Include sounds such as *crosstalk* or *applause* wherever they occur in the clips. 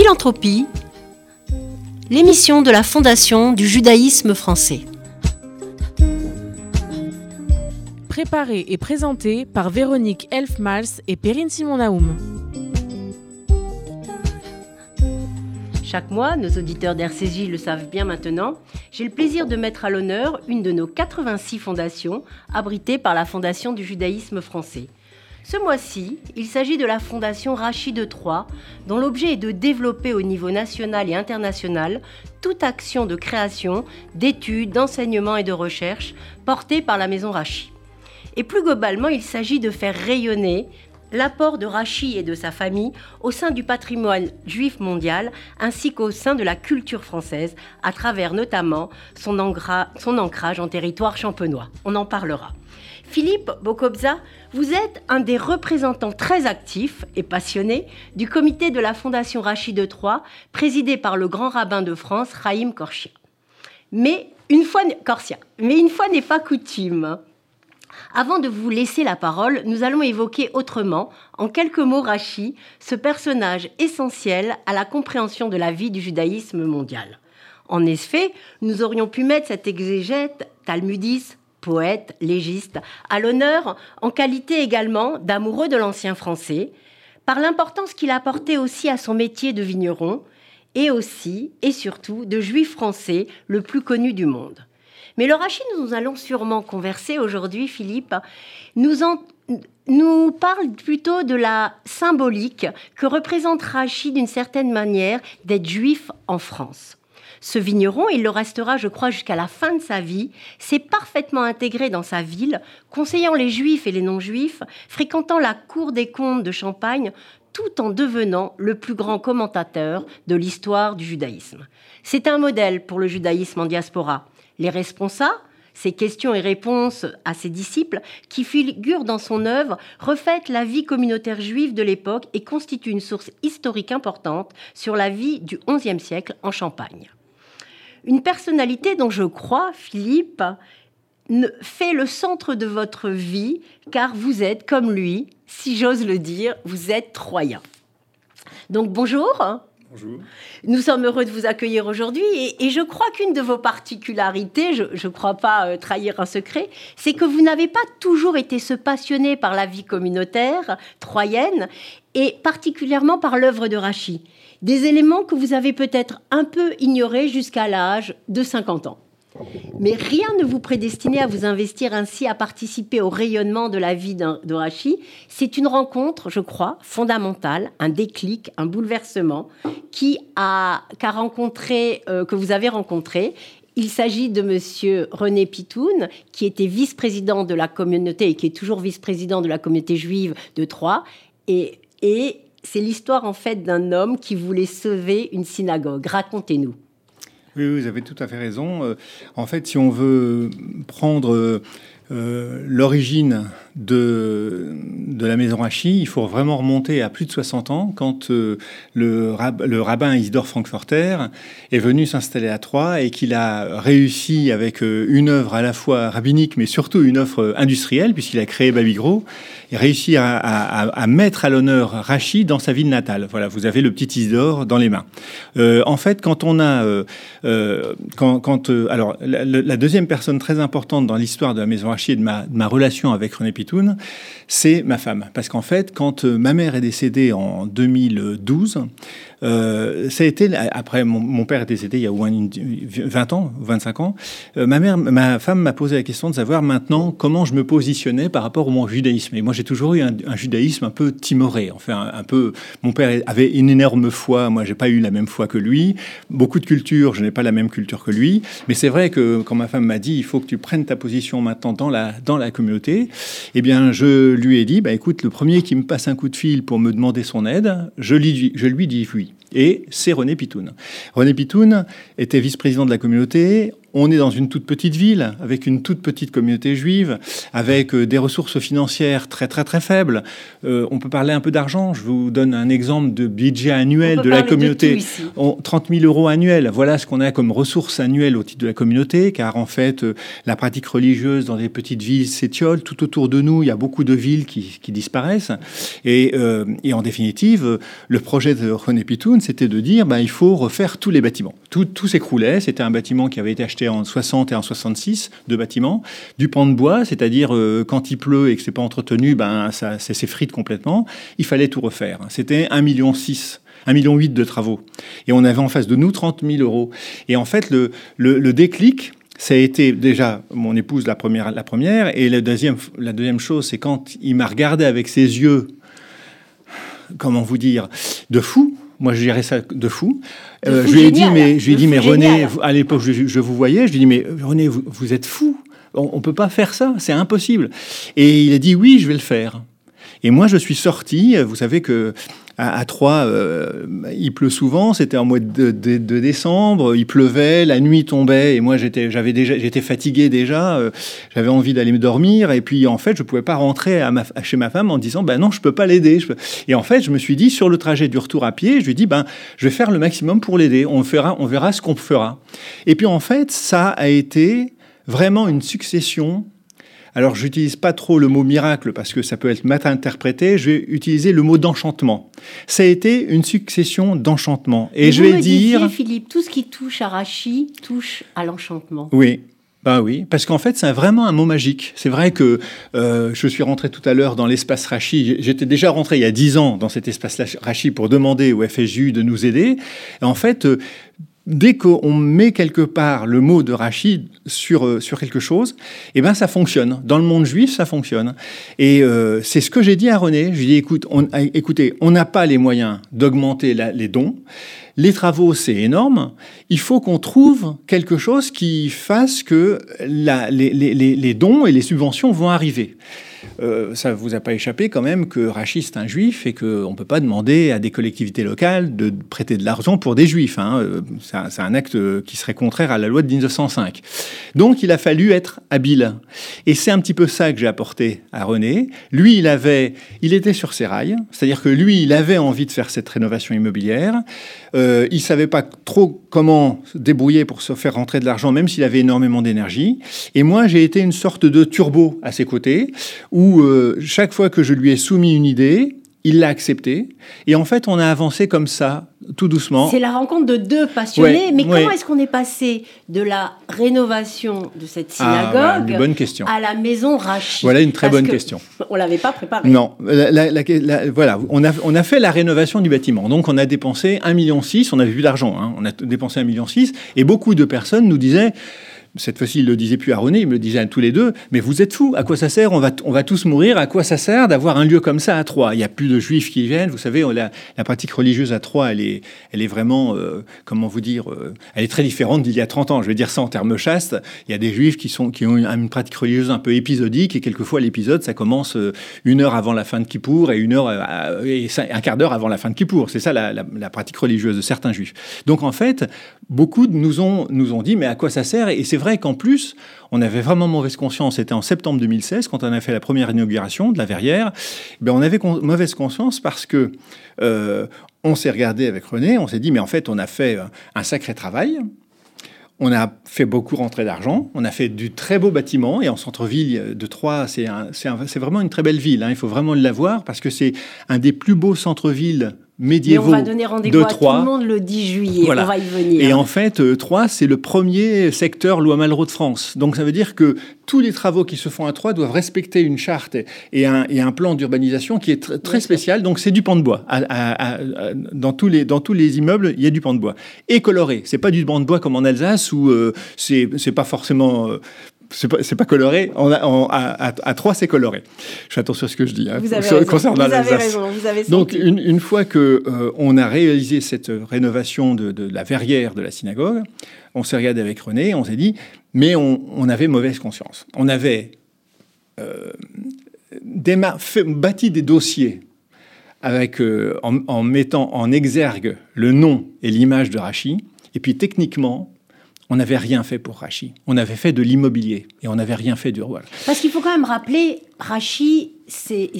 Philanthropie, l'émission de la Fondation du judaïsme français. Préparée et présentée par Véronique Elfmals et Perrine Simon-Naoum. Chaque mois, nos auditeurs d'RCJ le savent bien maintenant, j'ai le plaisir de mettre à l'honneur une de nos 86 fondations abritées par la Fondation du judaïsme français. Ce mois-ci, il s'agit de la Fondation Rachid Troyes, dont l'objet est de développer au niveau national et international toute action de création, d'études, d'enseignement et de recherche portée par la Maison Rachid. Et plus globalement, il s'agit de faire rayonner l'apport de Rachid et de sa famille au sein du patrimoine juif mondial ainsi qu'au sein de la culture française à travers notamment son, ancrage en territoire champenois. On en parlera. Philippe Bokobza, vous êtes un des représentants très actifs et passionnés du comité de la Fondation Rachid Troyes, présidé par le grand rabbin de France, Raïm Korsia. Mais une fois, Corsia, mais une fois n'est pas coutume. Avant de vous laisser la parole, nous allons évoquer autrement, en quelques mots, Rachid, ce personnage essentiel à la compréhension de la vie du judaïsme mondial. En effet, nous aurions pu mettre cet exégète talmudiste poète, légiste, à l'honneur en qualité également d'amoureux de l'ancien français, par l'importance qu'il a apporté aussi à son métier de vigneron, et aussi et surtout de juif français le plus connu du monde. Mais le Rachid, nous allons sûrement converser aujourd'hui, Philippe, nous, nous parle plutôt de la symbolique que représente Rachid d'une certaine manière d'être juif en France. Ce vigneron, il le restera, je crois, jusqu'à la fin de sa vie, s'est parfaitement intégré dans sa ville, conseillant les juifs et les non-juifs, fréquentant la cour des comtes de Champagne, tout en devenant le plus grand commentateur de l'histoire du judaïsme. C'est un modèle pour le judaïsme en diaspora. Les responsables, ses questions et réponses à ses disciples, qui figurent dans son œuvre, reflètent la vie communautaire juive de l'époque et constituent une source historique importante sur la vie du XIe siècle en Champagne. Une personnalité dont je crois, Philippe, fait le centre de votre vie, car vous êtes, comme lui, si j'ose le dire, vous êtes troyen. Donc bonjour. Bonjour. Nous sommes heureux de vous accueillir aujourd'hui et, je crois qu'une de vos particularités, je ne crois pas euh, trahir un secret, c'est que vous n'avez pas toujours été ce passionné par la vie communautaire troyenne et particulièrement par l'œuvre de Rachid. Des éléments que vous avez peut-être un peu ignorés jusqu'à l'âge de 50 ans. Mais rien ne vous prédestinait à vous investir ainsi, à participer au rayonnement de la vie de Rachid. C'est une rencontre, je crois, fondamentale, un déclic, un bouleversement qui a, rencontré, euh, que vous avez rencontré. Il s'agit de Monsieur René Pitoun, qui était vice-président de la communauté et qui est toujours vice-président de la communauté juive de Troyes. Et, et c'est l'histoire en fait d'un homme qui voulait sauver une synagogue. Racontez-nous. Oui, vous avez tout à fait raison. Euh, en fait, si on veut prendre euh, l'origine de, de la maison Rachi, il faut vraiment remonter à plus de 60 ans quand euh, le, le, rabbin Isidore Frankfurter est venu s'installer à Troyes et qu'il a réussi avec euh, une œuvre à la fois rabbinique mais surtout une œuvre industrielle puisqu'il a créé Babygro et réussi à, à, mettre à l'honneur Rachi dans sa ville natale. Voilà, vous avez le petit Isidore dans les mains. Euh, en fait, quand on a... quand, quand alors, la, deuxième personne très importante dans l'histoire de la maison Rachi et de ma, de ma relation avec René Pitou, c'est ma femme. Parce qu'en fait, quand euh, ma mère est décédée en 2012, euh, ça a été, après mon, père est décédé il y a 20 ans, 25 ans, euh, ma mère, ma femme m'a posé la question de savoir maintenant comment je me positionnais par rapport au mon judaïsme. Et moi, j'ai toujours eu un, judaïsme un peu timoré. Enfin, un, peu, mon père avait une énorme foi, moi, j'ai pas eu la même foi que lui. Beaucoup de culture, je n'ai pas la même culture que lui. Mais c'est vrai que quand ma femme m'a dit, il faut que tu prennes ta position maintenant dans la, dans la communauté, eh bien, je lui ai dit, bah, écoute, le premier qui me passe un coup de fil pour me demander son aide, je lui, je lui dis oui. Et c'est René Pitoun. René Pitoun était vice-président de la communauté on est dans une toute petite ville, avec une toute petite communauté juive, avec euh, des ressources financières très très très faibles. Euh, on peut parler un peu d'argent. Je vous donne un exemple de budget annuel de la communauté. 30 000 euros annuels. Voilà ce qu'on a comme ressources annuelles au titre de la communauté, car en fait, euh, la pratique religieuse dans des petites villes s'étiole. Tout autour de nous, il y a beaucoup de villes qui, disparaissent. Et, en définitive, le projet de René Pitoun, c'était de dire, ben, il faut refaire tous les bâtiments. Tout, tout s'écroulait. C'était un bâtiment qui avait été acheté en 60 et en 66, deux bâtiments. Du pan de bois, c'est-à-dire euh, quand il pleut et que c'est pas entretenu, ben ça, s'effrite complètement. Il fallait tout refaire. C'était 1,6 million 1,8 million de travaux. Et on avait en face de nous 30 000 euros. Et en fait, le, le, déclic, ça a été déjà mon épouse la première, la première et la deuxième, la deuxième chose, c'est quand il m'a regardé avec ses yeux, comment vous dire, de fou. Moi, je dirais ça de fou. Euh, je lui ai dit, mais, je lui ai dit, mais René, à l'époque, je, vous voyais, je lui ai dit, mais René, vous, êtes fou. On ne peut pas faire ça, c'est impossible. Et il a dit, oui, je vais le faire. Et moi, je suis sorti. Vous savez que à, Troyes, euh, il pleut souvent. C'était en mois de, décembre. Il pleuvait, la nuit tombait, et moi j'étais, j'avais déjà, j'étais fatigué déjà. Euh, j'avais envie d'aller me dormir, et puis en fait, je pouvais pas rentrer à chez ma femme en disant, ben non, je peux pas l'aider. Et en fait, je me suis dit sur le trajet du retour à pied, je lui dis, ben je vais faire le maximum pour l'aider. On fera, on verra ce qu'on fera. Et puis en fait, ça a été vraiment une succession alors, j'utilise pas trop le mot miracle parce que ça peut être mal interprété. Je vais utiliser le mot d'enchantement. Ça a été une succession d'enchantements. Et je vais dire. Philippe, tout ce qui touche à Rachi touche à l'enchantement. Oui, ben oui, parce qu'en fait, c'est vraiment un mot magique. C'est vrai que euh, je suis rentré tout à l'heure dans l'espace Rachi. J'étais déjà rentré il y a dix ans dans cet espace Rachi pour demander au FSU de nous aider. Et en fait, euh, dès qu'on met quelque part le mot de Rachid sur, euh, sur quelque chose, eh ben ça fonctionne. Dans le monde juif, ça fonctionne. Et euh, c'est ce que j'ai dit à René. Je lui ai dit, écoute, on, écoutez, on n'a pas les moyens d'augmenter les dons. Les travaux, c'est énorme. Il faut qu'on trouve quelque chose qui fasse que les, les, les dons et les subventions vont arriver. Euh, ça ne vous a pas échappé quand même que Rachid est un juif et qu'on ne peut pas demander à des collectivités locales de prêter de l'argent pour des juifs. Hein. Euh, c'est un acte qui serait contraire à la loi de 1905. Donc il a fallu être habile. Et c'est un petit peu ça que j'ai apporté à René. Lui, il avait, il était sur ses rails, c'est-à-dire que lui, il avait envie de faire cette rénovation immobilière. Euh, il savait pas trop comment se débrouiller pour se faire rentrer de l'argent, même s'il avait énormément d'énergie. Et moi, j'ai été une sorte de turbo à ses côtés, où euh, chaque fois que je lui ai soumis une idée, il l'a accepté. Et en fait, on a avancé comme ça, tout doucement. C'est la rencontre de deux passionnés. mais comment est-ce qu'on est passé de la rénovation de cette ah, synagogue bonne question. à la maison Rachid Voilà une très bonne question. On l'avait pas préparé. Non. voilà, on a, on a fait la rénovation du bâtiment. Donc, on a dépensé 1,6 million. On avait vu l'argent. Hein. On a dépensé 1,6 million. Et beaucoup de personnes nous disaient cette fois-ci, il le disait plus à René, il me le disait à tous les deux, mais vous êtes fous, à quoi ça sert? On va, on va tous mourir, à quoi ça sert d'avoir un lieu comme ça à Troyes? Il n'y a plus de juifs qui viennent, vous savez, la, pratique religieuse à Troyes, elle est, elle est vraiment, euh, comment vous dire, euh, elle est très différente d'il y a 30 ans. Je vais dire ça en termes chastes, il y a des juifs qui, sont, qui ont une, pratique religieuse un peu épisodique, et quelquefois l'épisode, ça commence euh, une heure avant la fin de Kippour et une heure un quart d'heure avant la fin de Kippour. C'est ça la, la, pratique religieuse de certains juifs. Donc en fait, beaucoup nous ont, nous ont dit, mais à quoi ça sert? Et c'est vrai qu'en plus, on avait vraiment mauvaise conscience. C'était en septembre 2016, quand on a fait la première inauguration de la Verrière. Ben, on avait mauvaise conscience parce que euh, on s'est regardé avec René, on s'est dit, mais en fait, on a fait un sacré travail. On a fait beaucoup rentrer d'argent, on a fait du très beau bâtiment, et en centre-ville de Troyes, c'est vraiment une très belle ville, hein. il faut vraiment l'avoir, parce que c'est un des plus beaux centres-villes médiévaux on va donner rendez-vous à tout le monde le 10 juillet. On va y venir. Et en fait, euh, Troyes, c'est le premier secteur loi Malraux de France. Donc ça veut dire que tous les travaux qui se font à Troyes doivent respecter une charte et un, et un plan d'urbanisation qui est très spécial. Donc c'est du pan de bois. dans, tous les, dans tous les immeubles, il y a du pan de bois. Et coloré. C'est pas du pan de bois comme en Alsace où euh, c'est pas forcément euh, c'est pas, pas, coloré. On a, à, à, 3, c'est coloré. Je fais attention à ce que je dis. Hein, vous avez raison. Concernant vous avez raison. Donc, une, une, fois que euh, on a réalisé cette rénovation de, de, la verrière de la synagogue, on s'est regardé avec René, on s'est dit, mais on, on, avait mauvaise conscience. On avait euh, fait, bâti des dossiers avec, euh, en, en, mettant en exergue le nom et l'image de Rachi, et puis techniquement, on n'avait rien fait pour Rachi. On avait fait de l'immobilier et on n'avait rien fait du roi. Parce qu'il faut quand même rappeler, Rachi, c'est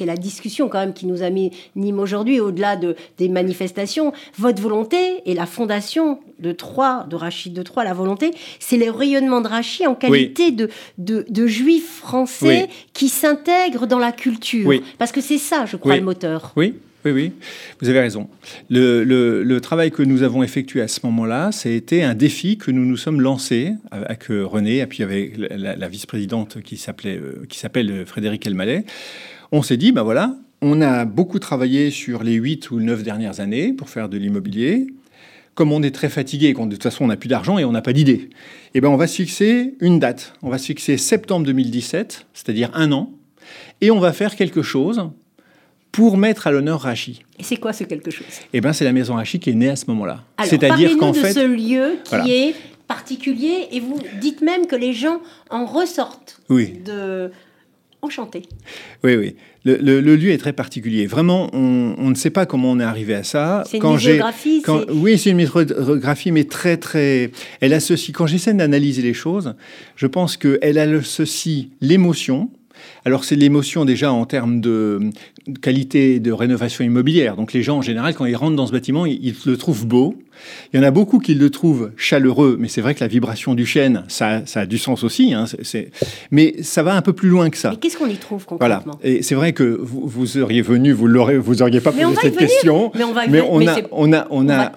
la discussion quand même qui nous a mis Nîmes aujourd'hui, au-delà de, des manifestations. Votre volonté et la fondation de Troyes, de Rachid de Troyes, la volonté, c'est le rayonnement de Rachid en qualité de, de, juif français qui s'intègre dans la culture. Parce que c'est ça, je crois, le moteur. Oui, oui, oui, vous avez raison. Le, travail que nous avons effectué à ce moment-là, c'était un défi que nous nous sommes lancés avec René, puis avec la, vice-présidente qui euh, s'appelle euh, Frédéric Elmaleh. On s'est dit, ben voilà, on a beaucoup travaillé sur les huit ou neuf dernières années pour faire de l'immobilier. Comme on est très fatigué, de toute façon on n'a plus d'argent et on n'a pas d'idée, eh ben on va se fixer une date. On va se fixer septembre 2017, c'est-à-dire un an, et on va faire quelque chose pour mettre à l'honneur Rachi. Et c'est quoi ce quelque chose? Eh bien, c'est la maison Rachi qui est née à ce moment-là. C'est-à-dire qu'en fait, ce lieu qui est particulier et vous dites même que les gens en ressortent oui. de enchantés. Oui, oui. Le, lieu est très particulier. Vraiment, on, ne sait pas comment on est arrivé à ça. C'est une métrographie Oui, c'est une métrographie, mais très, très... Elle associe... Quand j'essaie d'analyser les choses, je pense qu'elle associe l'émotion, alors c'est l'émotion déjà en termes de qualité de rénovation immobilière. Donc les gens en général, quand ils rentrent dans ce bâtiment, ils, le trouvent beau. Il y en a beaucoup qui le trouvent chaleureux, mais c'est vrai que la vibration du chêne, ça, a du sens aussi. Hein, mais ça va un peu plus loin que ça. Mais qu'est-ce qu'on y trouve concrètement? Voilà. Et c'est vrai que vous, vous, seriez venu, vous l'aurez, vous auriez pas posé cette question. Mais on va mais on, a, on a, on a,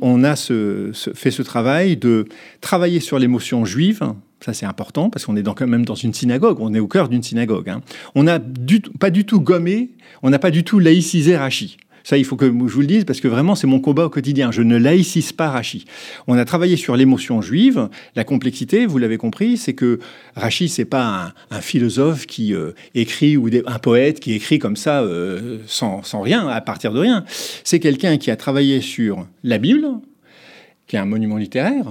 on, a fait ce travail de travailler sur l'émotion juive ça, c'est important parce qu'on est quand même dans une synagogue. On est au cœur d'une synagogue. Hein. On n'a pas du tout gommé, on n'a pas du tout laïcisé Rachi. Ça, il faut que je vous le dise parce que vraiment, c'est mon combat au quotidien. Je ne laïcise pas Rachi. On a travaillé sur l'émotion juive. La complexité, vous l'avez compris, c'est que Rachi, c'est pas un, philosophe qui euh, écrit ou un poète qui écrit comme ça euh, sans, sans rien, à partir de rien. C'est quelqu'un qui a travaillé sur la Bible, qui est un monument littéraire,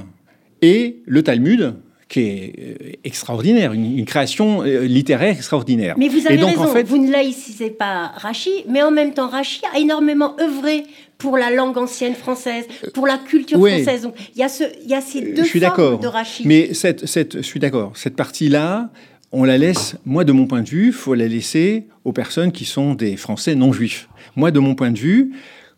et le Talmud, qui est euh, extraordinaire, une, création euh, littéraire extraordinaire. Mais vous avez donc, raison, en fait... vous ne laïcisez pas Rachi, mais en même temps, Rachi a énormément œuvré pour la langue ancienne française, pour la culture française. Donc, il y, a ce, il y a ces deux je suis formes de Rachi. Mais cette, cette, je suis d'accord. Cette partie-là, on la laisse, moi de mon point de vue, il faut la laisser aux personnes qui sont des Français non juifs. Moi de mon point de vue,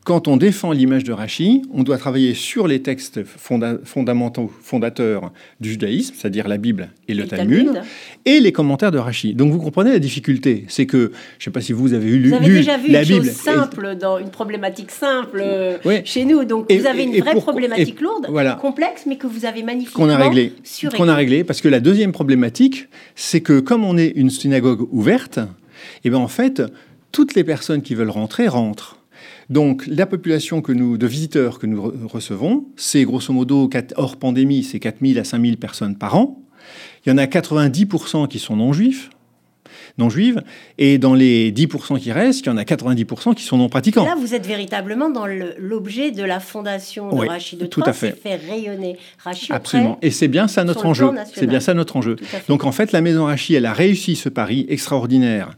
quand on défend l'image de Rachi, on doit travailler sur les textes fondamentaux, fondateurs du judaïsme, c'est-à-dire la Bible et le, Talmud, et les commentaires de Rachi. Donc vous comprenez la difficulté, c'est que, je ne sais pas si vous avez lu, vous avez déjà vu la une Bible. Chose simple, dans une problématique simple euh, chez nous. Donc vous avez une vraie problématique lourde, complexe, mais que vous avez magnifiquement qu'on a réglé, qu'on a réglé, parce que la deuxième problématique, c'est que comme on est une synagogue ouverte, et eh bien en fait, toutes les personnes qui veulent rentrer rentrent. Donc la population que nous, de visiteurs que nous recevons, c'est grosso modo, hors pandémie, c'est 4000 à 5000 personnes par an. Il y en a 90% qui sont non-juifs, non juives. Et dans les 10% qui restent, il y en a 90% qui sont non pratiquants. Là, vous êtes véritablement dans l'objet de la fondation de Rachid de tout à fait. faire rayonner Rachid. Absolument. Et c'est bien ça notre enjeu. C'est bien ça notre enjeu. Donc en fait, la maison Rachid, elle a réussi ce pari extraordinaire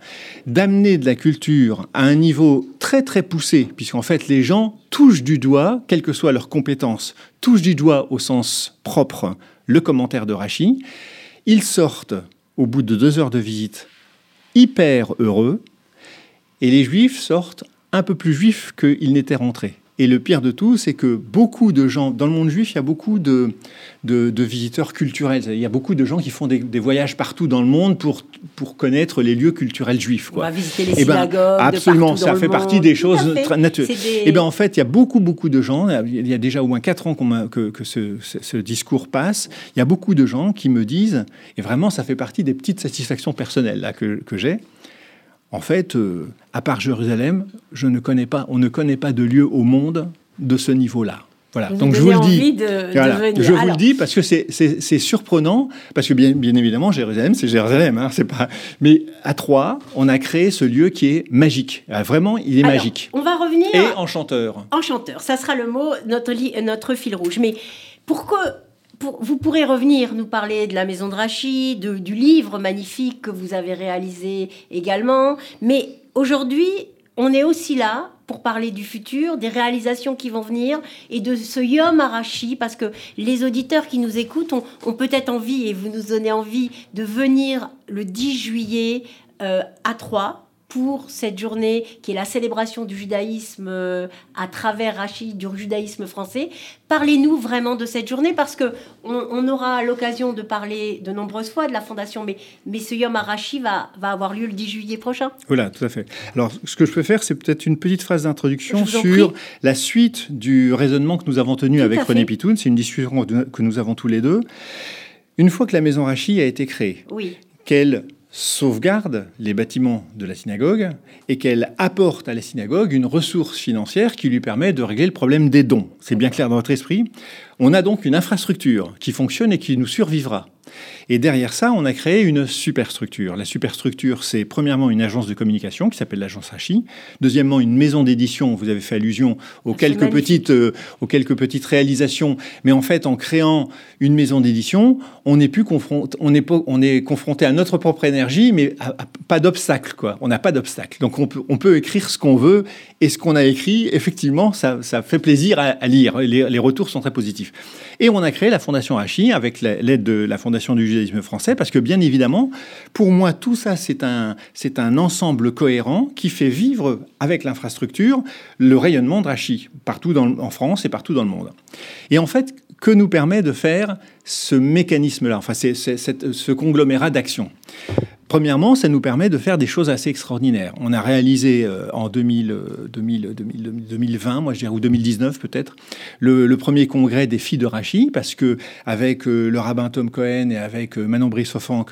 d'amener de la culture à un niveau très très poussé, puisqu'en fait les gens touchent du doigt, quelles que soient leurs compétences, touchent du doigt au sens propre le commentaire de Rachid. Ils sortent au bout de deux heures de visite hyper heureux, et les juifs sortent un peu plus juifs qu'ils n'étaient rentrés. Et le pire de tout, c'est que beaucoup de gens, dans le monde juif, il y a beaucoup de, de, visiteurs culturels. Il y a beaucoup de gens qui font des, voyages partout dans le monde pour, pour connaître les lieux culturels juifs. Quoi. On va visiter les eh ben, synagogues. absolument, ça fait partie des choses naturelles. Et eh bien en fait, il y a beaucoup, beaucoup de gens, il y a déjà au moins quatre ans que, que ce, ce, discours passe, il y a beaucoup de gens qui me disent, et vraiment ça fait partie des petites satisfactions personnelles là, que, que j'ai, en fait, euh, à part Jérusalem, je ne connais pas, on ne connaît pas de lieu au monde de ce niveau-là. Voilà. Donc je vous le dis. je vous le dis parce que c'est surprenant parce que bien, bien évidemment Jérusalem c'est Jérusalem, hein, c'est pas. Mais à Troyes, on a créé ce lieu qui est magique. Ah, vraiment, il est magique. On va revenir. Et enchanteur. Enchanteur, ça sera le mot notre notre fil rouge. Mais pourquoi vous pourrez revenir nous parler de la maison de Rachid, du livre magnifique que vous avez réalisé également. Mais aujourd'hui, on est aussi là pour parler du futur, des réalisations qui vont venir et de ce Yom Arashi, parce que les auditeurs qui nous écoutent ont, ont peut-être envie, et vous nous donnez envie, de venir le 10 juillet euh, à Troyes pour cette journée qui est la célébration du judaïsme euh, à travers Rachid, du judaïsme français. Parlez-nous vraiment de cette journée parce que on, aura l'occasion de parler de nombreuses fois de la fondation, mais, mais ce Yom Arashi va, va avoir lieu le 10 juillet prochain. Voilà, tout à fait. Alors, ce que je peux faire, c'est peut-être une petite phrase d'introduction sur la suite du raisonnement que nous avons tenu avec René Pitoun. C'est une discussion que nous avons tous les deux. Une fois que la maison Rachi a été créée, oui. qu'elle sauvegarde les bâtiments de la synagogue et qu'elle apporte à la synagogue une ressource financière qui lui permet de régler le problème des dons. C'est bien clair dans votre esprit. On a donc une infrastructure qui fonctionne et qui nous survivra. Et derrière ça, on a créé une superstructure. La superstructure, c'est premièrement une agence de communication qui s'appelle l'agence Hachi. Deuxièmement, une maison d'édition. Vous avez fait allusion aux ah, quelques petites, euh, aux quelques petites réalisations. Mais en fait, en créant une maison d'édition, on est plus confronté, on est, on est confronté à notre propre énergie, mais pas d'obstacle, quoi. On n'a pas d'obstacle. Donc on peut, on peut écrire ce qu'on veut et ce qu'on a écrit, effectivement, ça, fait plaisir à, lire. Les, retours sont très positifs. Et on a créé la Fondation Hachi avec l'aide de la Fondation du judaïsme français, parce que bien évidemment, pour moi, tout ça, c'est un, ensemble cohérent qui fait vivre avec l'infrastructure le rayonnement de Hachi, partout en France et partout dans le monde. Et en fait, que nous permet de faire ce mécanisme-là, enfin, c'est, ce conglomérat d'action Premièrement, ça nous permet de faire des choses assez extraordinaires. On a réalisé euh, en 2000, 2020, moi je dirais, ou 2019 peut-être, le, premier congrès des filles de Rachi, parce que avec euh, le rabbin Tom Cohen et avec euh, Manon Brissofank,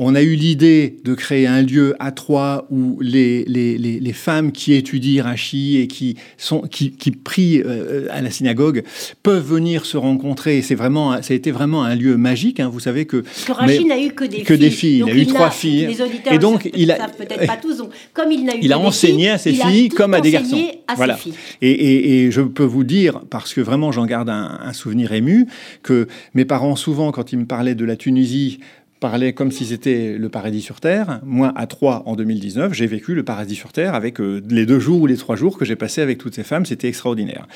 on a eu l'idée de créer un lieu à Troyes où les, les, femmes qui étudient Rachi et qui, sont, qui, prient euh, à la synagogue peuvent venir se rencontrer. C'est vraiment, ça a été vraiment un lieu magique. Hein. Vous savez que. Rachi n'a eu que des que filles. Des filles. il a eu trois filles. Les auditeurs et donc, il a peut-être pas tous. comme il n'a eu il a enseigné à ses filles comme à des garçons. voilà. Et, et, je peux vous dire, parce que vraiment j'en garde un, un souvenir ému, que mes parents souvent, quand ils me parlaient de la Tunisie, parlait comme si c'était le paradis sur Terre. Moi, à Troyes, en 2019, j'ai vécu le paradis sur Terre avec euh, les deux jours ou les trois jours que j'ai passés avec toutes ces femmes. C'était extraordinaire.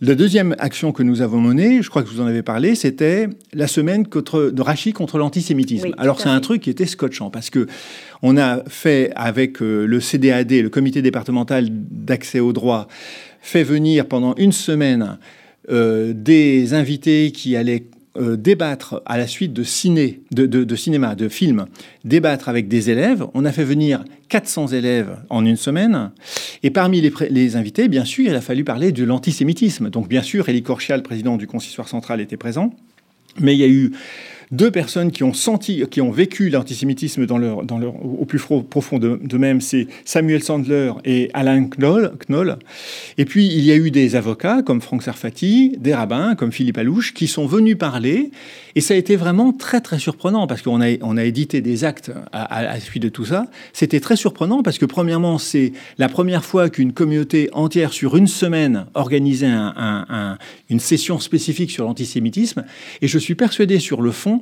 La deuxième action que nous avons menée, je crois que vous en avez parlé, c'était la semaine contre, de Rachid contre l'antisémitisme. Alors, c'est un truc qui était scotchant parce que on a fait avec euh, le CDAD, le comité départemental d'accès au droit, fait venir pendant une semaine euh, des invités qui allaient euh, débattre à la suite de, ciné, de, cinéma, de films, débattre avec des élèves. On a fait venir 400 élèves en une semaine. Et parmi les, les invités, bien sûr, il a fallu parler de l'antisémitisme. Donc, bien sûr, Elie Korchia, le président du consistoire central, était présent. Mais il y a eu deux personnes qui ont senti, qui ont vécu l'antisémitisme dans leur, dans leur, au plus profond d'eux-mêmes, c'est Samuel Sandler et Alain Knoll, Knoll. Et puis, il y a eu des avocats comme Franck Sarfati, des rabbins comme Philippe Alouche, qui sont venus parler. Et ça a été vraiment très, très surprenant parce qu'on a, on a édité des actes à, la suite de tout ça. C'était très surprenant parce que, premièrement, c'est la première fois qu'une communauté entière, sur une semaine, organisait un, une session spécifique sur l'antisémitisme. Et je suis persuadé sur le fond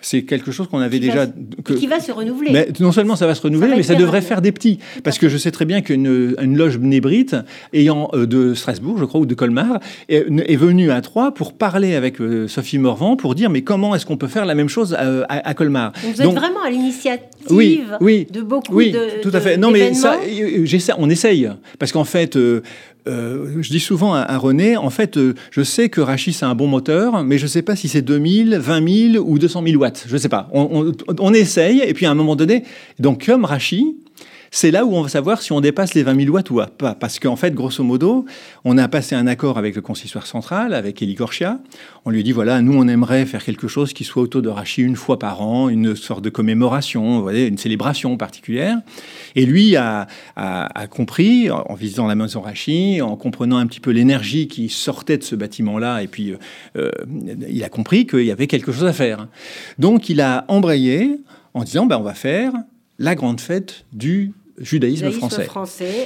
c'est quelque chose qu'on avait déjà. Que, qui va se renouveler. Mais non seulement ça va se renouveler, mais ça devrait faire des petits. Parce que je sais très bien qu'une une loge bnébrite, ayant euh, de Strasbourg, je crois, ou de Colmar, est, venue à Troyes pour parler avec euh, Sophie Morvan pour dire mais comment est-ce qu'on peut faire la même chose à, à, Colmar? Vous êtes vraiment à l'initiative de beaucoup oui, de. tout à fait. Non, mais ça, on essaye. Parce qu'en fait, euh, euh, je dis souvent à, René, en fait, euh, je sais que Rachis c'est un bon moteur, mais je ne sais pas si c'est 2000, 20 000 ou 200 000 watts. Je ne sais pas. On, on, essaye, et puis à un moment donné, donc comme Rachis, c'est là où on va savoir si on dépasse les 20 000 watts ou pas. Parce qu'en fait, grosso modo, on a passé un accord avec le consistoire central, avec Elie Korchia. On lui dit voilà, nous, on aimerait faire quelque chose qui soit autour de Rachi une fois par an, une sorte de commémoration, une célébration particulière. Et lui a, compris, en visitant la maison Rachi, en comprenant un petit peu l'énergie qui sortait de ce bâtiment-là, et puis euh, il a compris qu'il y avait quelque chose à faire. Donc, il a embrayé en disant ben, on va faire la grande fête du judaïsme, français.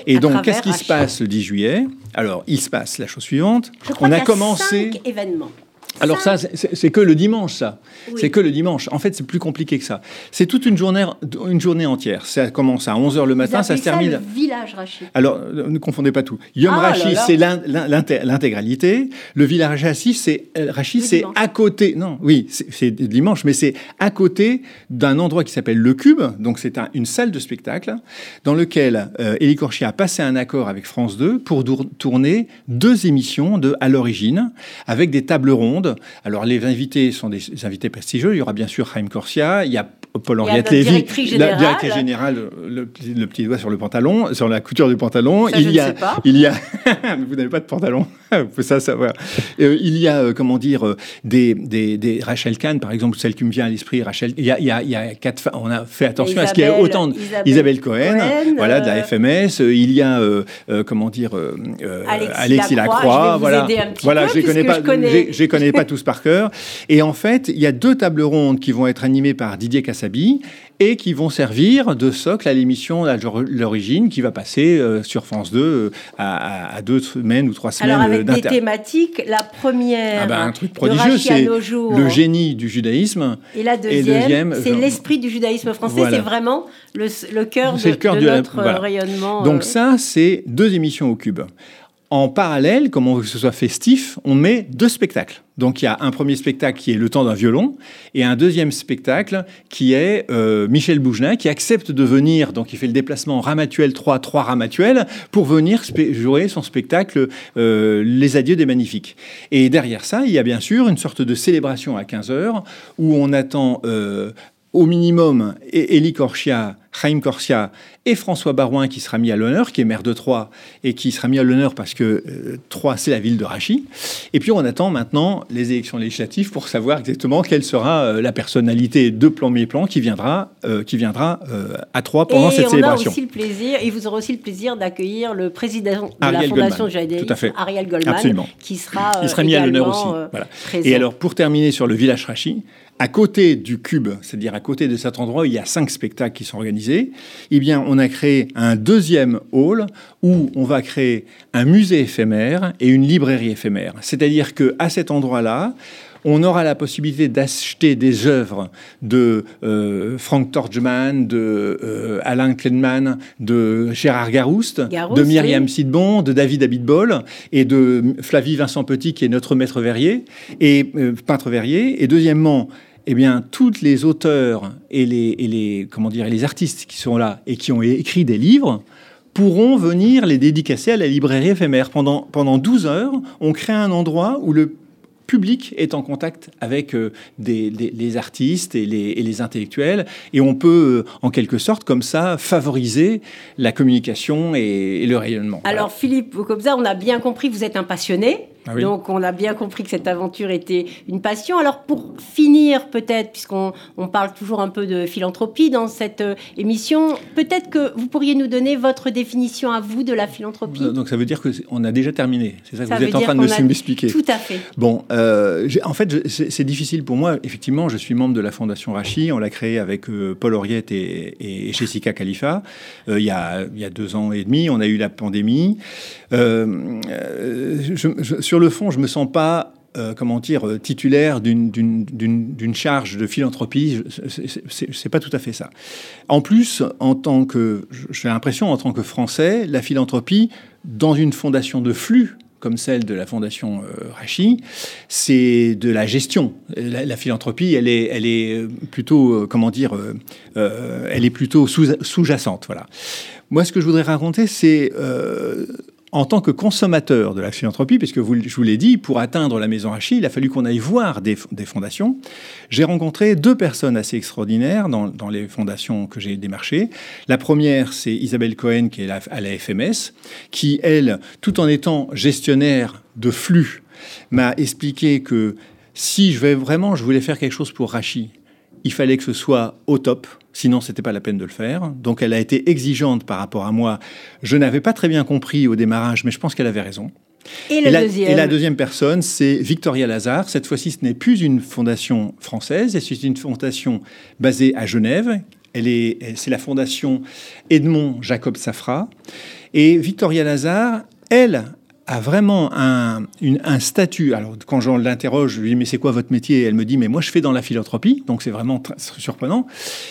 Et donc, qu'est-ce qui se passe le 10 juillet? Alors, il se passe la chose suivante. Je crois on a, commencé. Cinq événements. Alors ça, c'est que le dimanche, ça. C'est que le dimanche. En fait, c'est plus compliqué que ça. C'est toute une journée, une journée entière. Ça commence à 11h le matin, ça se termine... le village Rachid. Alors, ne confondez pas tout. Yom ah Rachid, c'est l'intégralité. Le village Rachid, c'est euh, Rachid, c'est à côté... Non, oui, c'est dimanche, mais c'est à côté d'un endroit qui s'appelle Le Cube. Donc, c'est une salle de spectacle dans lequel euh, Élie Corchier a passé un accord avec France 2 pour tourner deux émissions de À l'origine avec des tables rondes alors, les invités sont des invités prestigieux. Il y aura bien sûr Chaim Corsia, il y a Paul-Henriette Lévy, la directrice générale, le, petit doigt sur le pantalon, sur la couture du pantalon. il, y a, il y a, vous n'avez pas de pantalon, *laughs* pouvez ça savoir. Euh, il y a, euh, comment dire, euh, des, des, Rachel Kahn, par exemple, celle qui me vient à l'esprit, Rachel. Il y a, il y a, il y a quatre, on a fait attention à ce qu'il y ait autant de Isabelle, Cohen, voilà, de la FMS. il y a, comment dire, Alexis, Lacroix, voilà, voilà, je les connais pas, je, connais pas tous par cœur. Et en fait, il y a deux tables rondes qui vont être animées par Didier Et qui vont servir de socle à l'émission L'origine qui va passer euh, sur France 2 euh, à, deux semaines ou trois semaines. Alors avec des thématiques, la première, ah bah, un truc prodigieux, c'est le génie du judaïsme. Et la deuxième, c'est l'esprit du judaïsme français. C'est vraiment le, cœur de, le cœur de, notre rayonnement. Donc euh. ça, c'est deux émissions au cube. En parallèle, comme on veut que ce soit festif, on met deux spectacles. Donc il y a un premier spectacle qui est Le temps d'un violon et un deuxième spectacle qui est euh, Michel Bougenin qui accepte de venir, donc il fait le déplacement Ramatuel 3, 3 Ramatuel pour venir jouer son spectacle euh, Les Adieux des Magnifiques. Et derrière ça, il y a bien sûr une sorte de célébration à 15h où on attend euh, au minimum Élie Corchia, Chaim Corsia et François Barouin qui sera mis à l'honneur, qui est maire de Troyes et qui sera mis à l'honneur parce que euh, Troyes, c'est la ville de Rachid. Et puis on attend maintenant les élections législatives pour savoir exactement quelle sera euh, la personnalité de premier plan qui viendra, euh, qui viendra à Troyes pendant cette célébration. Aussi le plaisir, et vous aurez aussi le plaisir d'accueillir le président de la Fondation Goldman. Tout à fait. Ariel Goldman, Absolument. qui sera Il sera mis à l'honneur aussi. Voilà. Et alors pour terminer sur le village Rachid, à côté du cube, c'est-à-dire à côté de cet endroit, il y a cinq spectacles qui sont organisés. Eh bien, on a créé un deuxième hall où on va créer un musée éphémère et une librairie éphémère. C'est-à-dire que à cet endroit-là, on aura la possibilité d'acheter des œuvres de euh, Frank Torgman, de euh, Alain Klenman, de Gérard Garouste, de Myriam Sidbon, de David Abitbol et de Flavie Vincent Petit, qui est notre maître verrier et euh, peintre verrier. Et deuxièmement, eh bien, toutes les auteurs et les, comment dire, les artistes qui sont là et qui ont écrit des livres pourront venir les dédicacer à la librairie éphémère. Pendant, pendant 12 heures, on crée un endroit où le public est en contact avec euh, les artistes et les, et les, intellectuels, et on peut, euh, en quelque sorte, comme ça, favoriser la communication et, le rayonnement. Alors, Philippe, comme ça, on a bien compris, vous êtes un passionné. Ah Donc on a bien compris que cette aventure était une passion. Alors pour finir peut-être, puisqu'on on parle toujours un peu de philanthropie dans cette euh, émission, peut-être que vous pourriez nous donner votre définition à vous de la philanthropie. Donc ça veut dire qu'on a déjà terminé. C'est ça que vous êtes en train de m'expliquer. Tout à fait. Bon, euh, en fait c'est difficile pour moi. Effectivement, je suis membre de la Fondation Rachi. On l'a créée avec euh, Paul Auriette et, Jessica Khalifa il, y a, y a, deux ans et demi. On a eu la pandémie. je, sur le fond, je me sens pas euh, comment dire, euh, titulaire d'une charge de philanthropie. C'est pas tout à fait ça. En plus, en tant que, j'ai l'impression, en tant que Français, la philanthropie, dans une fondation de flux, comme celle de la fondation euh, Rachi, c'est de la gestion. La, philanthropie, elle est, elle est plutôt, comment dire, elle est plutôt sous-jacente. voilà. Moi, ce que je voudrais raconter, c'est en tant que consommateur de la philanthropie, puisque vous, je vous l'ai dit, pour atteindre la Maison Rachid, il a fallu qu'on aille voir des, fondations. J'ai rencontré deux personnes assez extraordinaires dans, les fondations que j'ai démarchées. La première, c'est Isabelle Cohen, qui est à la FMS, qui, elle, tout en étant gestionnaire de flux, m'a expliqué que si je vais vraiment, je voulais faire quelque chose pour Rachid, il fallait que ce soit au top, sinon c'était pas la peine de le faire. Donc elle a été exigeante par rapport à moi. Je n'avais pas très bien compris au démarrage, mais je pense qu'elle avait raison. Et, la, et, la, deuxième personne, c'est Victoria Lazare. Cette fois-ci, ce n'est plus une fondation française, c'est une fondation basée à Genève. Elle est, c'est la fondation Edmond Jacob Safra. Et Victoria Lazare, elle, a vraiment un, statut. Alors, quand je l'interroge, je lui dis Mais c'est quoi votre métier? Elle me dit Mais moi, je fais dans la philanthropie. Donc, c'est vraiment très surprenant.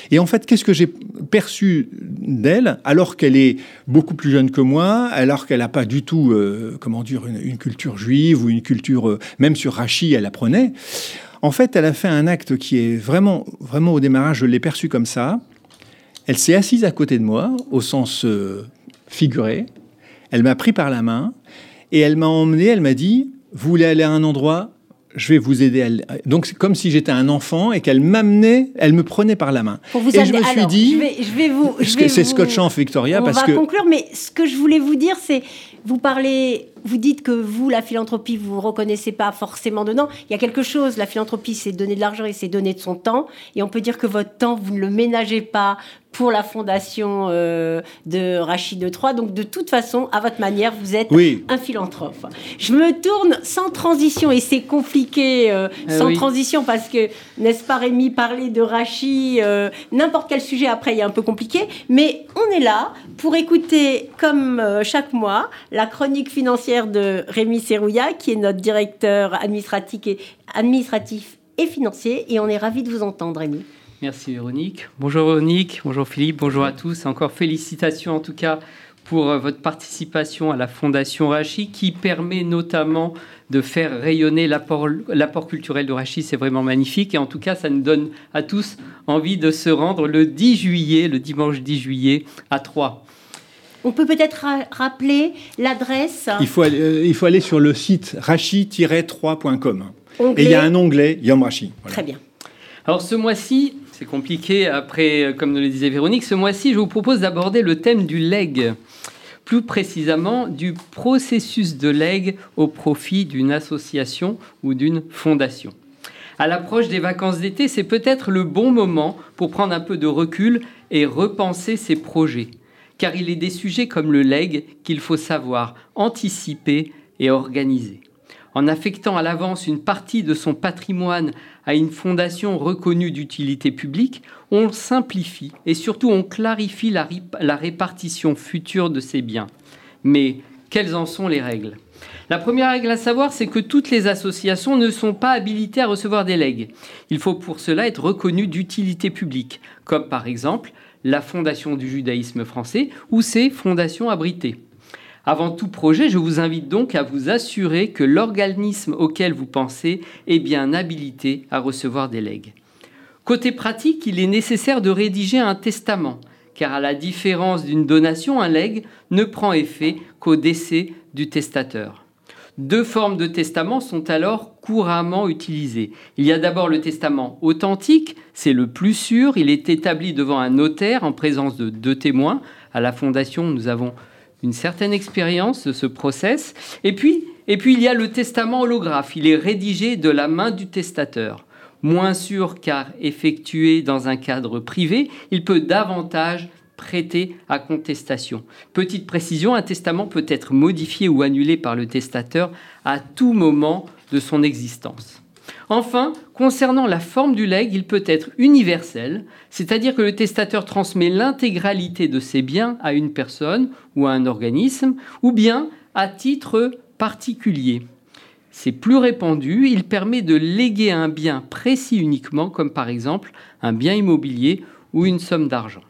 Et en fait, qu'est-ce que j'ai perçu d'elle, alors qu'elle est beaucoup plus jeune que moi, alors qu'elle n'a pas du tout, euh, comment dire, une, culture juive ou une culture, euh, même sur Rachi, elle apprenait. En fait, elle a fait un acte qui est vraiment, vraiment au démarrage, je l'ai perçu comme ça. Elle s'est assise à côté de moi, au sens euh, figuré. Elle m'a pris par la main et elle m'a emmené. Elle m'a dit Vous voulez aller à un endroit je vais vous aider. À... Donc c'est comme si j'étais un enfant et qu'elle m'amenait, elle me prenait par la main. Pour vous et je me suis dit, je vais, je vais vous, c'est scotchant Victoria on parce va que conclure. Mais ce que je voulais vous dire, c'est vous parlez, vous dites que vous, la philanthropie, vous ne reconnaissez pas forcément dedans. Il y a quelque chose, la philanthropie, c'est donner de l'argent et c'est donner de son temps. Et on peut dire que votre temps, vous ne le ménagez pas pour la fondation euh, de Rachid III. Donc, de toute façon, à votre manière, vous êtes un philanthrope. Je me tourne sans transition, et c'est compliqué euh, ah sans transition, parce que, n'est-ce pas, Rémi, parler de Rachid, euh, n'importe quel sujet après, il est un peu compliqué. Mais on est là pour écouter, comme chaque mois, la chronique financière de Rémi Serrouillat, qui est notre directeur administratif et, administratif et financier. Et on est ravis de vous entendre, Rémi. Merci Véronique. Bonjour Véronique, bonjour Philippe, bonjour à tous. Encore félicitations en tout cas pour euh, votre participation à la Fondation Rachi qui permet notamment de faire rayonner l'apport culturel de Rachi. C'est vraiment magnifique et en tout cas ça nous donne à tous envie de se rendre le 10 juillet, le dimanche 10 juillet à Troyes. On peut peut-être rappeler l'adresse? Il, faut aller, euh, il faut aller sur le site rachi-3.com. Et il y a un onglet Yom Rachi. Très bien. Alors ce mois-ci, c'est compliqué. Après, comme nous le disait Véronique, ce mois-ci, je vous propose d'aborder le thème du leg. Plus précisément, du processus de leg au profit d'une association ou d'une fondation. À l'approche des vacances d'été, c'est peut-être le bon moment pour prendre un peu de recul et repenser ses projets. Car il est des sujets comme le leg qu'il faut savoir anticiper et organiser en affectant à l'avance une partie de son patrimoine à une fondation reconnue d'utilité publique, on simplifie et surtout on clarifie la, répartition future de ces biens. Mais quelles en sont les règles? La première règle à savoir, c'est que toutes les associations ne sont pas habilitées à recevoir des legs. Il faut pour cela être reconnu d'utilité publique, comme par exemple la Fondation du judaïsme français ou ses fondations abritées. Avant tout projet, je vous invite donc à vous assurer que l'organisme auquel vous pensez est bien habilité à recevoir des legs. Côté pratique, il est nécessaire de rédiger un testament, car à la différence d'une donation, un leg ne prend effet qu'au décès du testateur. Deux formes de testament sont alors couramment utilisées. Il y a d'abord le testament authentique, c'est le plus sûr, il est établi devant un notaire en présence de deux témoins. À la Fondation, nous avons une certaine expérience de ce process. Et puis, et puis il y a le testament holographe. Il est rédigé de la main du testateur. Moins sûr car effectué dans un cadre privé, il peut davantage prêter à contestation. Petite précision, un testament peut être modifié ou annulé par le testateur à tout moment de son existence. Enfin, concernant la forme du legs, il peut être universel, c'est-à-dire que le testateur transmet l'intégralité de ses biens à une personne ou à un organisme, ou bien à titre particulier. C'est plus répandu, il permet de léguer un bien précis uniquement, comme par exemple un bien immobilier ou une somme d'argent.